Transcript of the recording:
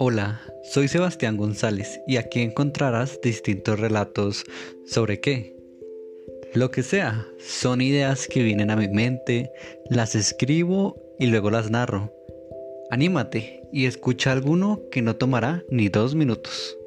Hola, soy Sebastián González y aquí encontrarás distintos relatos sobre qué. Lo que sea, son ideas que vienen a mi mente, las escribo y luego las narro. Anímate y escucha alguno que no tomará ni dos minutos.